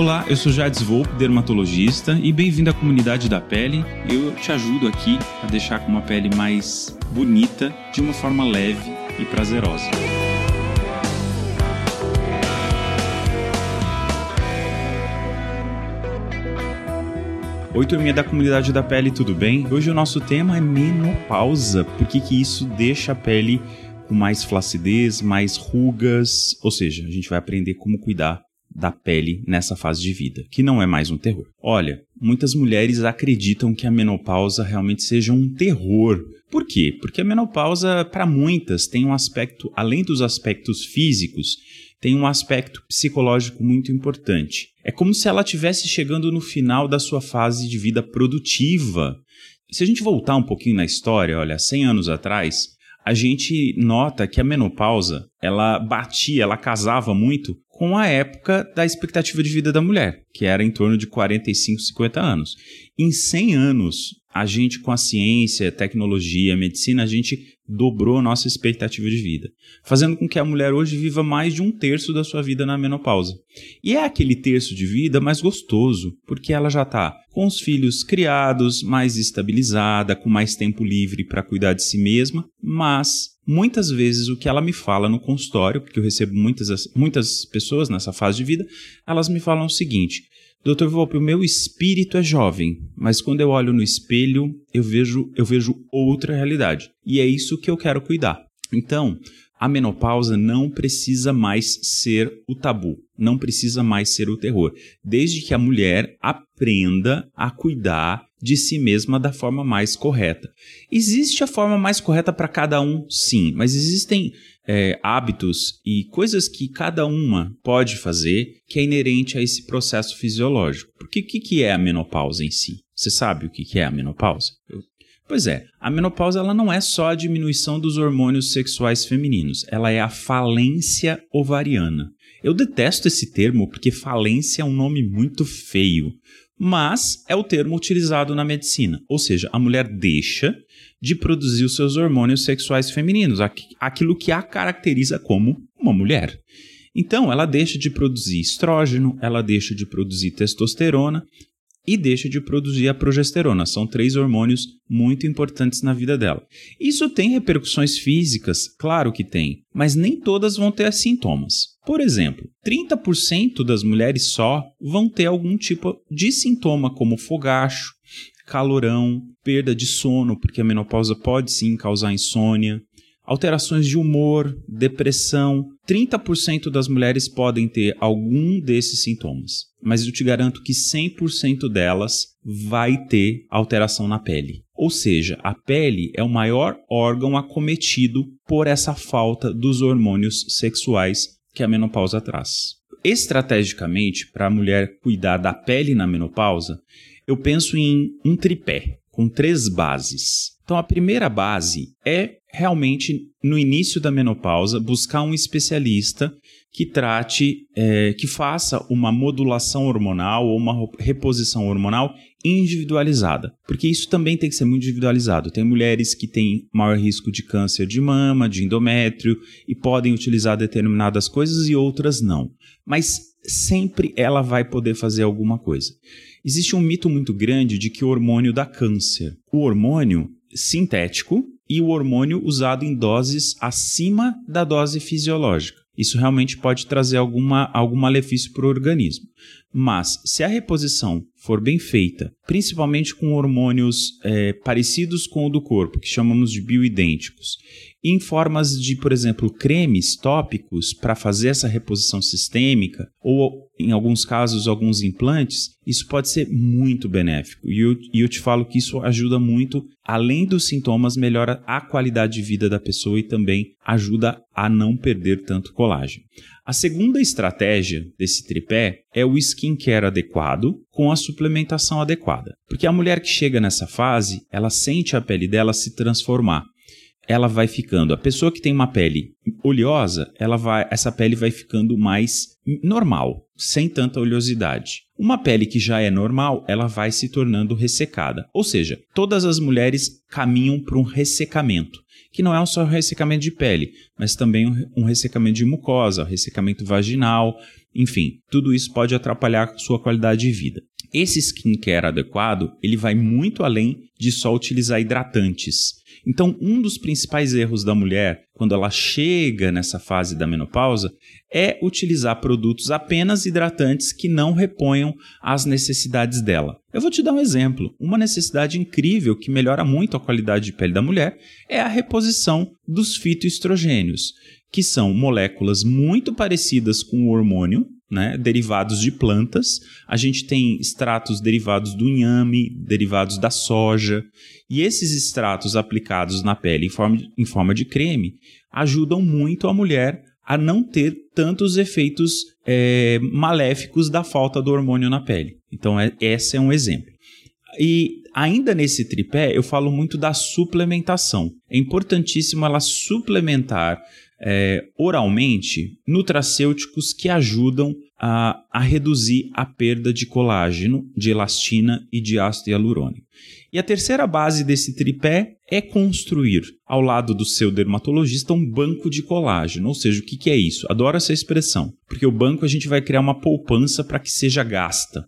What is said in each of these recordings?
Olá, eu sou Jades Volpe, dermatologista, e bem-vindo à comunidade da pele. Eu te ajudo aqui a deixar com uma pele mais bonita, de uma forma leve e prazerosa. Oi, turminha da comunidade da pele, tudo bem? Hoje o nosso tema é menopausa. Por que, que isso deixa a pele com mais flacidez, mais rugas? Ou seja, a gente vai aprender como cuidar da pele nessa fase de vida, que não é mais um terror. Olha, muitas mulheres acreditam que a menopausa realmente seja um terror. Por quê? Porque a menopausa, para muitas, tem um aspecto, além dos aspectos físicos, tem um aspecto psicológico muito importante. É como se ela estivesse chegando no final da sua fase de vida produtiva. Se a gente voltar um pouquinho na história, olha, 100 anos atrás, a gente nota que a menopausa, ela batia, ela casava muito com a época da expectativa de vida da mulher, que era em torno de 45, 50 anos. Em 100 anos, a gente com a ciência, tecnologia, medicina, a gente dobrou a nossa expectativa de vida, fazendo com que a mulher hoje viva mais de um terço da sua vida na menopausa. E é aquele terço de vida mais gostoso, porque ela já está com os filhos criados, mais estabilizada, com mais tempo livre para cuidar de si mesma, mas muitas vezes o que ela me fala no consultório, porque eu recebo muitas, muitas pessoas nessa fase de vida, elas me falam o seguinte: Doutor Volpe, o meu espírito é jovem, mas quando eu olho no espelho, eu vejo, eu vejo outra realidade. E é isso que eu quero cuidar. Então, a menopausa não precisa mais ser o tabu, não precisa mais ser o terror, desde que a mulher aprenda a cuidar de si mesma da forma mais correta. Existe a forma mais correta para cada um, sim, mas existem é, hábitos e coisas que cada uma pode fazer que é inerente a esse processo fisiológico. Porque o que, que é a menopausa em si? Você sabe o que, que é a menopausa? Pois é, a menopausa ela não é só a diminuição dos hormônios sexuais femininos, ela é a falência ovariana. Eu detesto esse termo porque falência é um nome muito feio, mas é o termo utilizado na medicina, ou seja, a mulher deixa de produzir os seus hormônios sexuais femininos, aquilo que a caracteriza como uma mulher. Então, ela deixa de produzir estrógeno, ela deixa de produzir testosterona e deixa de produzir a progesterona. São três hormônios muito importantes na vida dela. Isso tem repercussões físicas? Claro que tem, mas nem todas vão ter sintomas. Por exemplo, 30% das mulheres só vão ter algum tipo de sintoma, como fogacho, calorão, perda de sono, porque a menopausa pode sim causar insônia, alterações de humor, depressão. 30% das mulheres podem ter algum desses sintomas, mas eu te garanto que 100% delas vai ter alteração na pele. Ou seja, a pele é o maior órgão acometido por essa falta dos hormônios sexuais que a menopausa traz. Estrategicamente, para a mulher cuidar da pele na menopausa, eu penso em um tripé com três bases. Então, a primeira base é realmente, no início da menopausa, buscar um especialista que trate, é, que faça uma modulação hormonal ou uma reposição hormonal individualizada, porque isso também tem que ser muito individualizado. Tem mulheres que têm maior risco de câncer de mama, de endométrio e podem utilizar determinadas coisas e outras não. Mas sempre ela vai poder fazer alguma coisa. Existe um mito muito grande de que o hormônio dá câncer. O hormônio sintético e o hormônio usado em doses acima da dose fisiológica. Isso realmente pode trazer alguma, algum malefício para o organismo. Mas, se a reposição for bem feita, principalmente com hormônios é, parecidos com o do corpo, que chamamos de bioidênticos, em formas de, por exemplo, cremes tópicos para fazer essa reposição sistêmica, ou em alguns casos, alguns implantes, isso pode ser muito benéfico. E eu, e eu te falo que isso ajuda muito, além dos sintomas, melhora a qualidade de vida da pessoa e também ajuda a não perder tanto colágeno. A segunda estratégia desse tripé é o skincare adequado com a suplementação adequada. Porque a mulher que chega nessa fase, ela sente a pele dela se transformar ela vai ficando. A pessoa que tem uma pele oleosa, ela vai, essa pele vai ficando mais normal, sem tanta oleosidade. Uma pele que já é normal, ela vai se tornando ressecada. Ou seja, todas as mulheres caminham para um ressecamento, que não é só um ressecamento de pele, mas também um ressecamento de mucosa, ressecamento vaginal, enfim, tudo isso pode atrapalhar a sua qualidade de vida. Esse skincare adequado, ele vai muito além de só utilizar hidratantes. Então, um dos principais erros da mulher quando ela chega nessa fase da menopausa é utilizar produtos apenas hidratantes que não reponham as necessidades dela. Eu vou te dar um exemplo. Uma necessidade incrível que melhora muito a qualidade de pele da mulher é a reposição dos fitoestrogênios, que são moléculas muito parecidas com o hormônio, né, derivados de plantas. A gente tem extratos derivados do inhame, derivados da soja, e esses extratos aplicados na pele em forma, de, em forma de creme ajudam muito a mulher a não ter tantos efeitos é, maléficos da falta do hormônio na pele. Então, é, esse é um exemplo. E ainda nesse tripé, eu falo muito da suplementação. É importantíssimo ela suplementar é, oralmente nutracêuticos que ajudam a, a, reduzir a perda de colágeno, de elastina e de ácido hialurônico. E a terceira base desse tripé é construir, ao lado do seu dermatologista, um banco de colágeno. Ou seja, o que, que é isso? Adoro essa expressão, porque o banco a gente vai criar uma poupança para que seja gasta.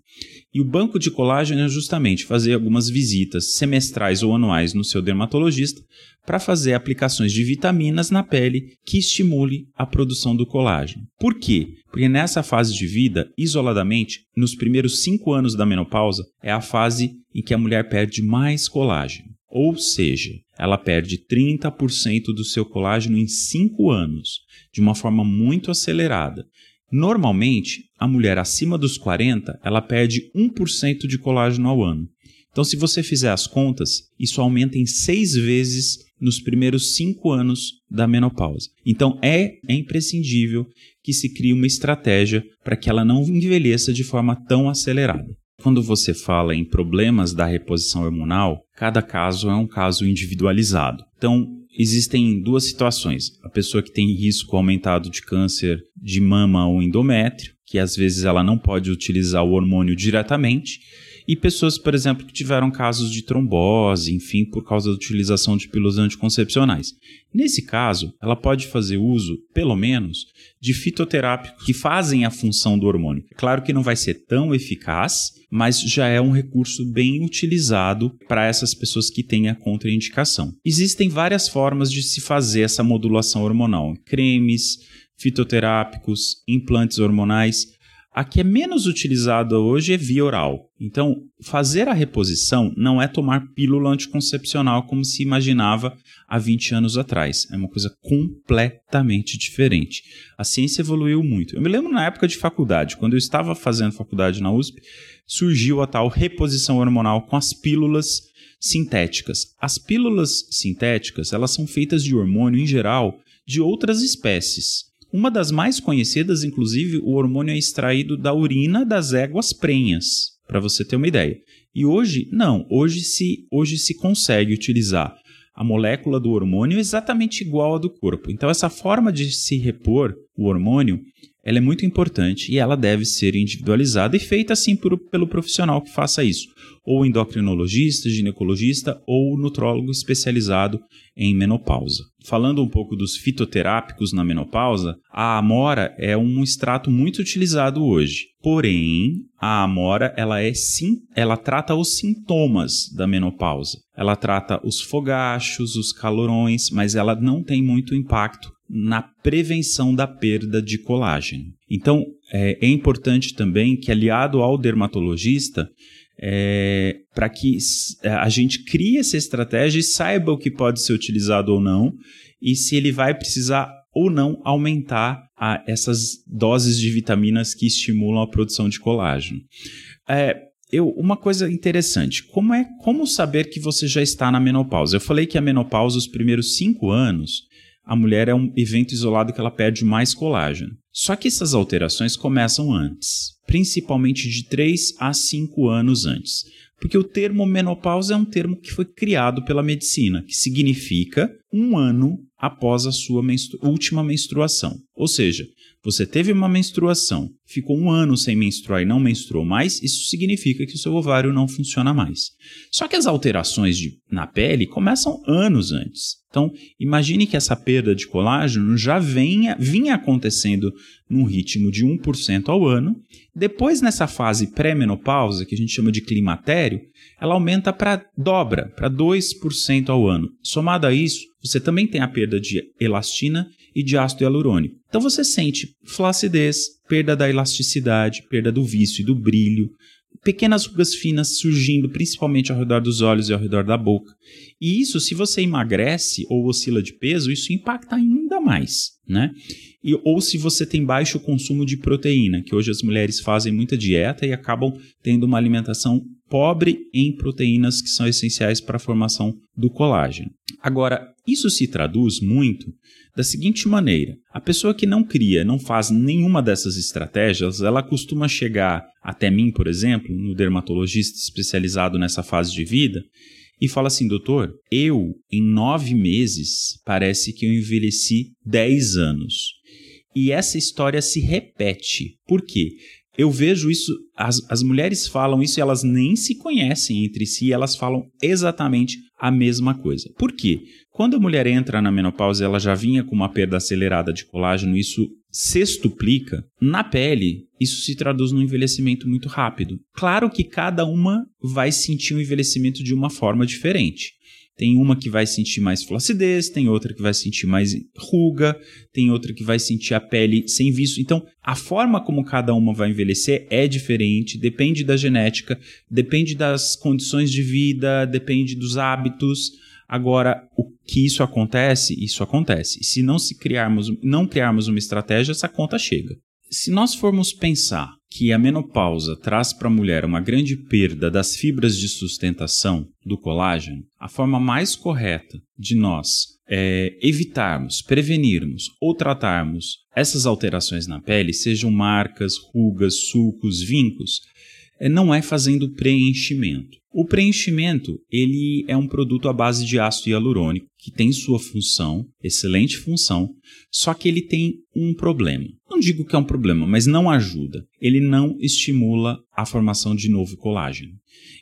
E o banco de colágeno é justamente fazer algumas visitas semestrais ou anuais no seu dermatologista para fazer aplicações de vitaminas na pele que estimule a produção do colágeno. Por quê? Porque nessa fase de vida, isoladamente, nos primeiros cinco anos da menopausa, é a fase em que a mulher perde mais colágeno. Ou seja, ela perde 30% do seu colágeno em 5 anos, de uma forma muito acelerada. Normalmente, a mulher acima dos 40, ela perde 1% de colágeno ao ano. Então, se você fizer as contas, isso aumenta em seis vezes nos primeiros cinco anos da menopausa. Então, é, é imprescindível que se crie uma estratégia para que ela não envelheça de forma tão acelerada. Quando você fala em problemas da reposição hormonal, cada caso é um caso individualizado. Então, existem duas situações. A pessoa que tem risco aumentado de câncer de mama ou endométrio, que às vezes ela não pode utilizar o hormônio diretamente, e pessoas, por exemplo, que tiveram casos de trombose, enfim, por causa da utilização de pílulas anticoncepcionais. Nesse caso, ela pode fazer uso, pelo menos, de fitoterápicos que fazem a função do hormônio. Claro que não vai ser tão eficaz, mas já é um recurso bem utilizado para essas pessoas que têm a contraindicação. Existem várias formas de se fazer essa modulação hormonal: cremes, fitoterápicos, implantes hormonais. A que é menos utilizada hoje é via oral. Então, fazer a reposição não é tomar pílula anticoncepcional como se imaginava há 20 anos atrás. É uma coisa completamente diferente. A ciência evoluiu muito. Eu me lembro na época de faculdade, quando eu estava fazendo faculdade na USP, surgiu a tal reposição hormonal com as pílulas sintéticas. As pílulas sintéticas, elas são feitas de hormônio em geral de outras espécies. Uma das mais conhecidas, inclusive, o hormônio é extraído da urina das éguas prenhas, para você ter uma ideia. E hoje, não, hoje se, hoje se consegue utilizar a molécula do hormônio exatamente igual à do corpo. Então, essa forma de se repor o hormônio ela é muito importante e ela deve ser individualizada e feita assim por, pelo profissional que faça isso, ou endocrinologista, ginecologista ou nutrólogo especializado em menopausa. Falando um pouco dos fitoterápicos na menopausa, a amora é um extrato muito utilizado hoje. Porém, a amora ela é sim, ela trata os sintomas da menopausa. Ela trata os fogachos, os calorões, mas ela não tem muito impacto na prevenção da perda de colágeno. Então, é, é importante também que, aliado ao dermatologista, é, para que é, a gente crie essa estratégia e saiba o que pode ser utilizado ou não, e se ele vai precisar ou não aumentar a, essas doses de vitaminas que estimulam a produção de colágeno. É, eu, uma coisa interessante, como é como saber que você já está na menopausa? Eu falei que a menopausa, os primeiros cinco anos, a mulher é um evento isolado que ela perde mais colágeno. Só que essas alterações começam antes, principalmente de 3 a 5 anos antes. Porque o termo menopausa é um termo que foi criado pela medicina, que significa um ano após a sua menstru última menstruação. Ou seja, você teve uma menstruação, ficou um ano sem menstruar e não menstruou mais, isso significa que o seu ovário não funciona mais. Só que as alterações de, na pele começam anos antes. Então, imagine que essa perda de colágeno já venha, vinha acontecendo num ritmo de 1% ao ano. Depois, nessa fase pré-menopausa, que a gente chama de climatério, ela aumenta para dobra, para 2% ao ano. Somado a isso, você também tem a perda de elastina e de ácido hialurônico. Então você sente flacidez, perda da elasticidade, perda do vício e do brilho, pequenas rugas finas surgindo principalmente ao redor dos olhos e ao redor da boca. E isso, se você emagrece ou oscila de peso, isso impacta ainda mais, né? E, ou se você tem baixo consumo de proteína, que hoje as mulheres fazem muita dieta e acabam tendo uma alimentação pobre em proteínas que são essenciais para a formação do colágeno. Agora, isso se traduz muito da seguinte maneira: a pessoa que não cria, não faz nenhuma dessas estratégias, ela costuma chegar até mim, por exemplo, no dermatologista especializado nessa fase de vida, e fala assim, doutor, eu em nove meses parece que eu envelheci dez anos. E essa história se repete. Por quê? Eu vejo isso, as, as mulheres falam isso e elas nem se conhecem entre si, elas falam exatamente a mesma coisa. Por quê? Quando a mulher entra na menopausa, ela já vinha com uma perda acelerada de colágeno, isso sextuplica. Na pele, isso se traduz num envelhecimento muito rápido. Claro que cada uma vai sentir o um envelhecimento de uma forma diferente. Tem uma que vai sentir mais flacidez, tem outra que vai sentir mais ruga, tem outra que vai sentir a pele sem viço. Então, a forma como cada uma vai envelhecer é diferente, depende da genética, depende das condições de vida, depende dos hábitos. Agora, o que isso acontece, isso acontece. Se não se criarmos, não criarmos uma estratégia, essa conta chega. Se nós formos pensar que a menopausa traz para a mulher uma grande perda das fibras de sustentação do colágeno, a forma mais correta de nós é, evitarmos, prevenirmos ou tratarmos essas alterações na pele, sejam marcas, rugas, sulcos, vincos, é, não é fazendo preenchimento. O preenchimento ele é um produto à base de ácido hialurônico que tem sua função, excelente função, só que ele tem um problema. Não digo que é um problema, mas não ajuda. Ele não estimula a formação de novo colágeno.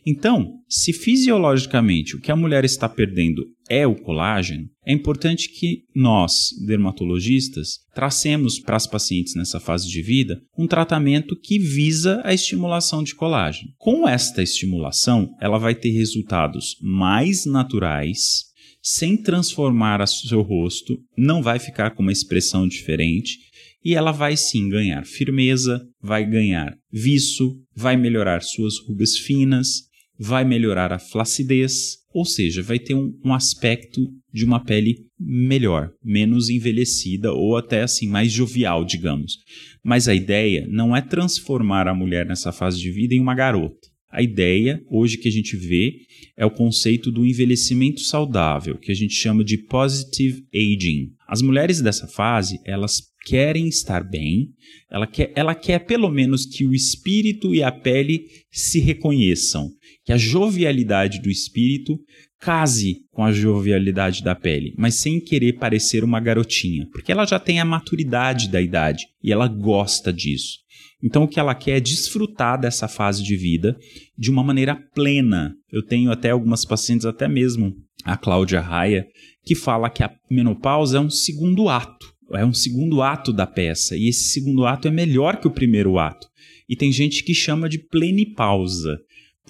Então, se fisiologicamente o que a mulher está perdendo é o colágeno, é importante que nós, dermatologistas, tracemos para as pacientes nessa fase de vida um tratamento que visa a estimulação de colágeno. Com esta estimulação, ela vai ter resultados mais naturais, sem transformar o seu rosto, não vai ficar com uma expressão diferente e ela vai sim ganhar firmeza, vai ganhar viço, vai melhorar suas rugas finas, vai melhorar a flacidez, ou seja, vai ter um, um, aspecto de uma pele melhor, menos envelhecida ou até assim mais jovial, digamos. Mas a ideia não é transformar a mulher nessa fase de vida em uma garota. A ideia, hoje que a gente vê, é o conceito do envelhecimento saudável, que a gente chama de positive aging. As mulheres dessa fase, elas querem estar bem, ela quer, ela quer pelo menos que o espírito e a pele se reconheçam, que a jovialidade do espírito case com a jovialidade da pele, mas sem querer parecer uma garotinha, porque ela já tem a maturidade da idade e ela gosta disso. Então, o que ela quer é desfrutar dessa fase de vida de uma maneira plena. Eu tenho até algumas pacientes, até mesmo a Cláudia Raia, que fala que a menopausa é um segundo ato. É um segundo ato da peça. E esse segundo ato é melhor que o primeiro ato. E tem gente que chama de plenipausa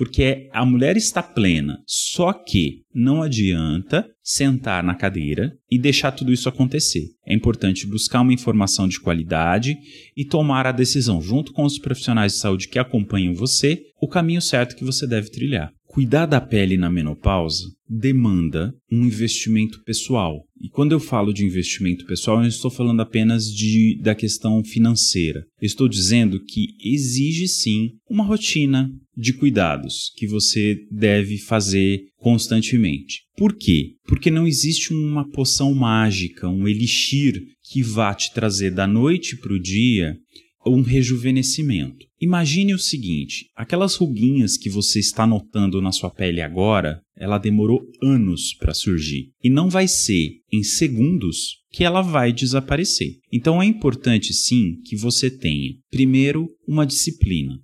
porque a mulher está plena, só que não adianta sentar na cadeira e deixar tudo isso acontecer. É importante buscar uma informação de qualidade e tomar a decisão, junto com os profissionais de saúde que acompanham você, o caminho certo que você deve trilhar. Cuidar da pele na menopausa demanda um investimento pessoal. E quando eu falo de investimento pessoal, eu não estou falando apenas de, da questão financeira. Eu estou dizendo que exige sim uma rotina de cuidados que você deve fazer constantemente. Por quê? Porque não existe uma poção mágica, um elixir que vá te trazer da noite para o dia um rejuvenescimento. Imagine o seguinte: aquelas ruguinhas que você está notando na sua pele agora, ela demorou anos para surgir e não vai ser em segundos que ela vai desaparecer. Então é importante sim que você tenha, primeiro, uma disciplina.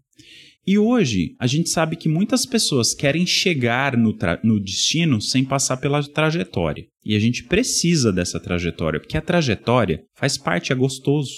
E hoje a gente sabe que muitas pessoas querem chegar no, no, destino sem passar pela trajetória. E a gente precisa dessa trajetória, porque a trajetória faz parte, é gostoso.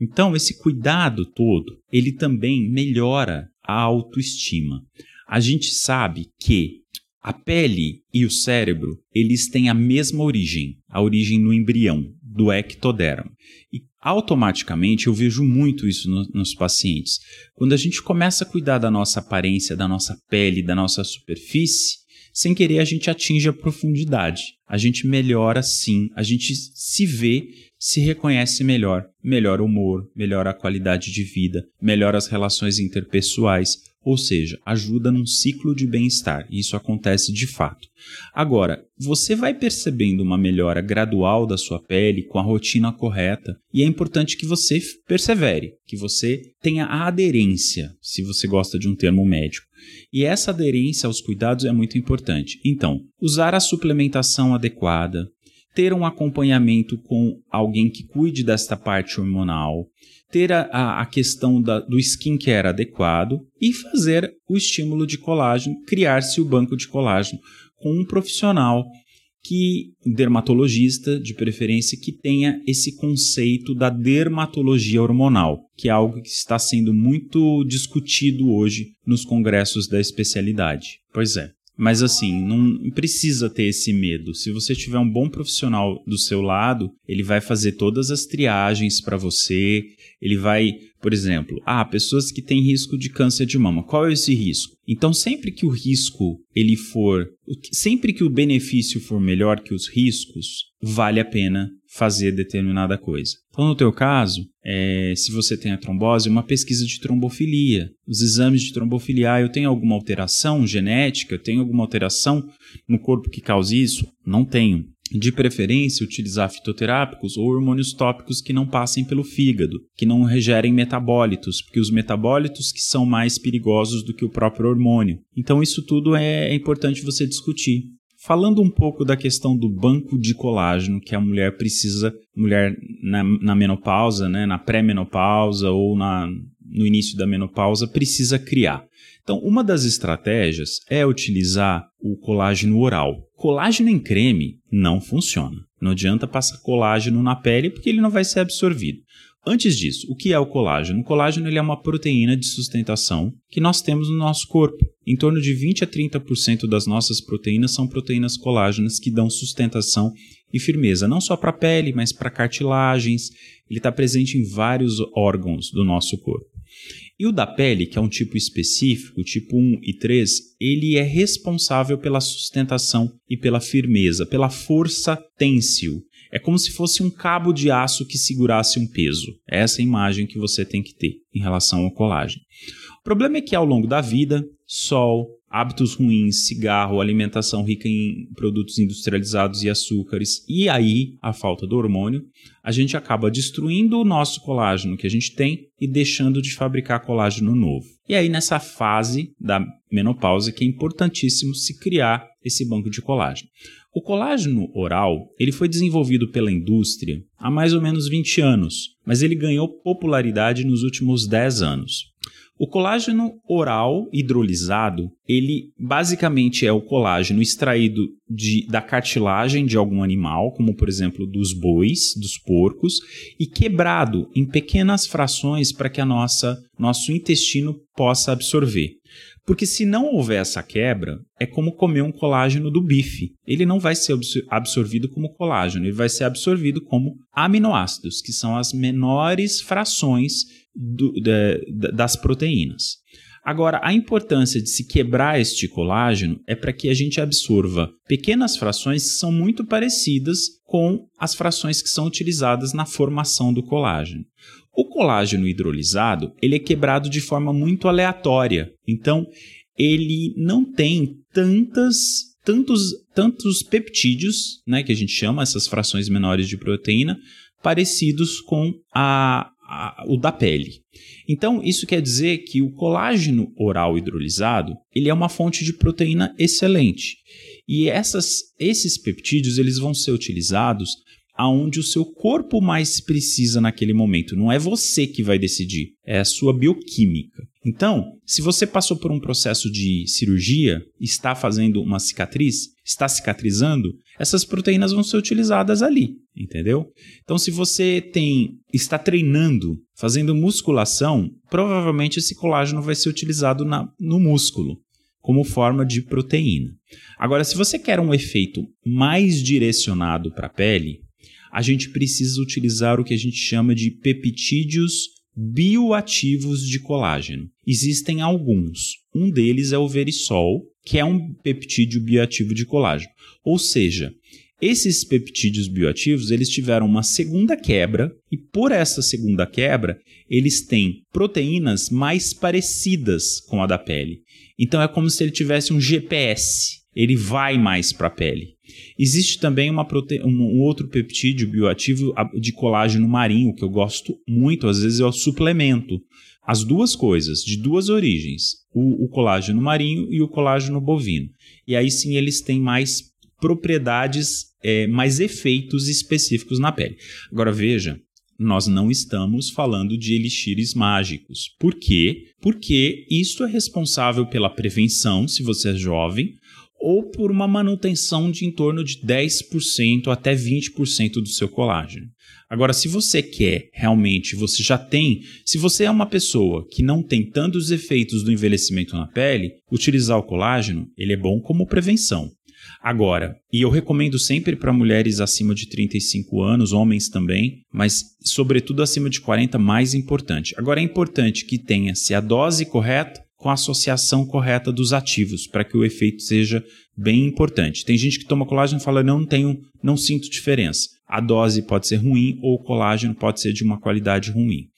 Então, esse cuidado todo, ele também melhora a autoestima. A gente sabe que a pele e o cérebro, eles têm a mesma origem, a origem no embrião, do ectoderma. E automaticamente eu vejo muito isso no, nos pacientes. Quando a gente começa a cuidar da nossa aparência, da nossa pele, da nossa superfície, sem querer a gente atinge a profundidade. A gente melhora sim, a gente se vê, se reconhece melhor, melhora o humor, melhora a qualidade de vida, melhora as relações interpessoais, ou seja, ajuda num ciclo de bem-estar. E isso acontece de fato. Agora, você vai percebendo uma melhora gradual da sua pele com a rotina correta, e é importante que você persevere, que você tenha a aderência, se você gosta de um termo médico. E essa aderência aos cuidados é muito importante. Então, usar a suplementação adequada, ter um acompanhamento com alguém que cuide desta parte hormonal, ter a, a questão da, do skincare adequado e fazer o estímulo de colágeno, criar-se o banco de colágeno com um profissional que dermatologista de preferência que tenha esse conceito da dermatologia hormonal, que é algo que está sendo muito discutido hoje nos congressos da especialidade. Pois é. Mas assim, não precisa ter esse medo. Se você tiver um bom profissional do seu lado, ele vai fazer todas as triagens para você, ele vai, por exemplo, ah, pessoas que têm risco de câncer de mama. Qual é esse risco? Então, sempre que o risco ele for, sempre que o benefício for melhor que os riscos, vale a pena fazer determinada coisa. Então, no teu caso, é, se você tem a trombose, uma pesquisa de trombofilia. Os exames de trombofilia, ah, eu tenho alguma alteração genética? Eu tenho alguma alteração no corpo que cause isso? Não tenho. De preferência, utilizar fitoterápicos ou hormônios tópicos que não passem pelo fígado, que não regerem metabólitos, porque os metabólitos que são mais perigosos do que o próprio hormônio. Então, isso tudo é, é importante você discutir. Falando um pouco da questão do banco de colágeno que a mulher precisa, mulher na, na menopausa, né, na pré-menopausa ou na, no início da menopausa, precisa criar. Então, uma das estratégias é utilizar o colágeno oral. Colágeno em creme não funciona. Não adianta passar colágeno na pele porque ele não vai ser absorvido. Antes disso, o que é o colágeno? O colágeno ele é uma proteína de sustentação que nós temos no nosso corpo. Em torno de 20 a 30% das nossas proteínas são proteínas colágenas que dão sustentação e firmeza, não só para a pele, mas para cartilagens. Ele está presente em vários órgãos do nosso corpo. E o da pele, que é um tipo específico, tipo 1 e 3, ele é responsável pela sustentação e pela firmeza, pela força têncil. É como se fosse um cabo de aço que segurasse um peso. É essa imagem que você tem que ter em relação ao colágeno. O problema é que ao longo da vida, sol, hábitos ruins, cigarro, alimentação rica em produtos industrializados e açúcares, e aí a falta do hormônio, a gente acaba destruindo o nosso colágeno que a gente tem e deixando de fabricar colágeno novo. E aí nessa fase da menopausa que é importantíssimo se criar esse banco de colágeno. O colágeno oral ele foi desenvolvido pela indústria há mais ou menos 20 anos, mas ele ganhou popularidade nos últimos 10 anos. O colágeno oral hidrolisado, ele basicamente é o colágeno extraído de, da cartilagem de algum animal, como por exemplo dos bois, dos porcos, e quebrado em pequenas frações para que a nossa nosso intestino possa absorver. Porque se não houver essa quebra, é como comer um colágeno do bife. Ele não vai ser absorvido como colágeno, ele vai ser absorvido como aminoácidos, que são as menores frações do, das proteínas. Agora, a importância de se quebrar este colágeno é para que a gente absorva pequenas frações que são muito parecidas com as frações que são utilizadas na formação do colágeno. O colágeno hidrolisado ele é quebrado de forma muito aleatória, então ele não tem tantas tantos, tantos peptídeos, né, que a gente chama essas frações menores de proteína, parecidos com a, a, o da pele. Então, isso quer dizer que o colágeno oral hidrolisado ele é uma fonte de proteína excelente. E essas, esses peptídeos eles vão ser utilizados aonde o seu corpo mais precisa naquele momento. Não é você que vai decidir, é a sua bioquímica. Então, se você passou por um processo de cirurgia, está fazendo uma cicatriz, está cicatrizando, essas proteínas vão ser utilizadas ali, entendeu? Então, se você tem está treinando, fazendo musculação, provavelmente esse colágeno vai ser utilizado na, no músculo como forma de proteína. Agora, se você quer um efeito mais direcionado para a pele, a gente precisa utilizar o que a gente chama de peptídeos bioativos de colágeno. Existem alguns. Um deles é o verisol, que é um peptídeo bioativo de colágeno. Ou seja, esses peptídeos bioativos, eles tiveram uma segunda quebra e por essa segunda quebra, eles têm proteínas mais parecidas com a da pele. Então é como se ele tivesse um GPS, ele vai mais para a pele. Existe também prote... um outro peptídeo bioativo de colágeno marinho, que eu gosto muito, às vezes eu suplemento. As duas coisas, de duas origens, o, o colágeno marinho e o colágeno bovino. E aí sim eles têm mais propriedades, é, mais efeitos específicos na pele. Agora veja, nós não estamos falando de elixires mágicos. Por quê? Porque isso é responsável pela prevenção, se você é jovem, ou por uma manutenção de em torno de 10% até 20% do seu colágeno. Agora, se você quer realmente, você já tem, se você é uma pessoa que não tem tantos efeitos do envelhecimento na pele, utilizar o colágeno, ele é bom como prevenção. Agora, e eu recomendo sempre para mulheres acima de 35 anos, homens também, mas sobretudo acima de 40, mais importante. Agora é importante que tenha-se a dose correta com a associação correta dos ativos, para que o efeito seja bem importante. Tem gente que toma colágeno e fala: não tenho, não sinto diferença. A dose pode ser ruim ou o colágeno pode ser de uma qualidade ruim.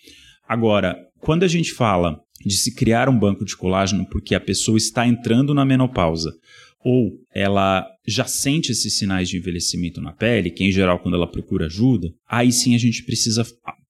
Agora, quando a gente fala de se criar um banco de colágeno porque a pessoa está entrando na menopausa ou ela já sente esses sinais de envelhecimento na pele, que em geral quando ela procura ajuda, aí sim a gente precisa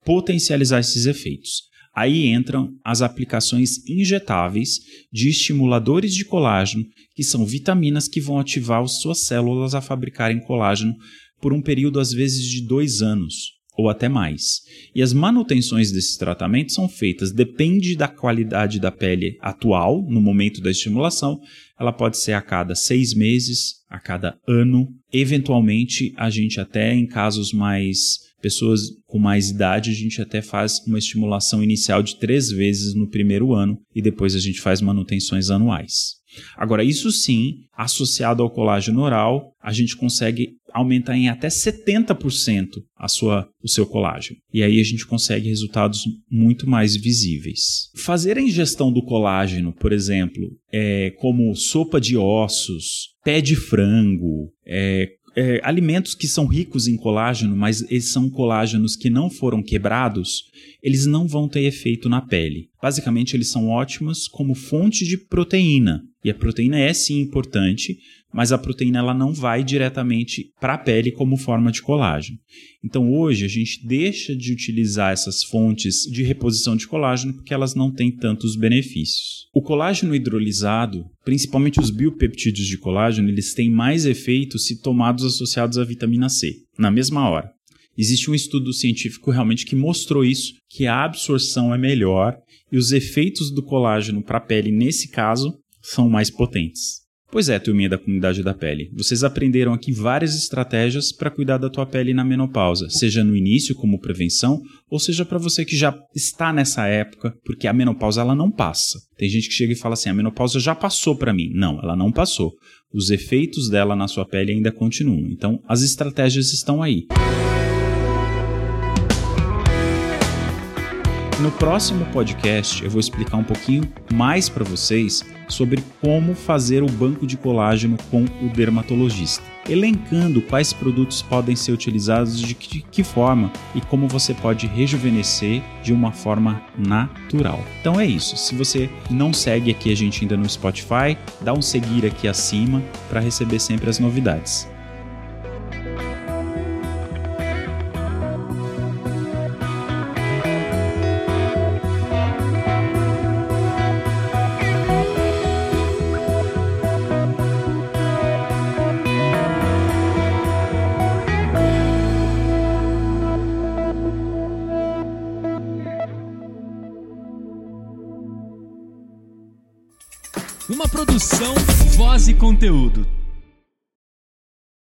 potencializar esses efeitos. Aí entram as aplicações injetáveis de estimuladores de colágeno, que são vitaminas que vão ativar as suas células a fabricarem colágeno por um período às vezes de dois anos ou até mais. E as manutenções desses tratamentos são feitas, depende da qualidade da pele atual, no momento da estimulação, ela pode ser a cada seis meses, a cada ano, eventualmente a gente até em casos mais pessoas com mais idade, a gente até faz uma estimulação inicial de três vezes no primeiro ano e depois a gente faz manutenções anuais. Agora, isso sim, associado ao colágeno oral, a gente consegue aumentar em até 70% a sua, o seu colágeno. E aí a gente consegue resultados muito mais visíveis. Fazer a ingestão do colágeno, por exemplo, é, como sopa de ossos, pé de frango, é, é, alimentos que são ricos em colágeno, mas eles são colágenos que não foram quebrados, eles não vão ter efeito na pele. Basicamente, eles são ótimos como fonte de proteína. E a proteína é sim importante, mas a proteína ela não vai diretamente para a pele como forma de colágeno. Então hoje a gente deixa de utilizar essas fontes de reposição de colágeno porque elas não têm tantos benefícios. O colágeno hidrolisado, principalmente os biopeptídeos de colágeno, eles têm mais efeito se tomados associados à vitamina C, na mesma hora. Existe um estudo científico realmente que mostrou isso, que a absorção é melhor e os efeitos do colágeno para a pele nesse caso são mais potentes. Pois é, turminha da comunidade da pele. Vocês aprenderam aqui várias estratégias para cuidar da tua pele na menopausa, seja no início como prevenção, ou seja para você que já está nessa época, porque a menopausa ela não passa. Tem gente que chega e fala assim: "A menopausa já passou para mim". Não, ela não passou. Os efeitos dela na sua pele ainda continuam. Então, as estratégias estão aí. No próximo podcast eu vou explicar um pouquinho mais para vocês sobre como fazer o banco de colágeno com o dermatologista, elencando quais produtos podem ser utilizados de que, de que forma e como você pode rejuvenescer de uma forma natural. Então é isso. Se você não segue aqui a gente ainda no Spotify, dá um seguir aqui acima para receber sempre as novidades. Conteúdo.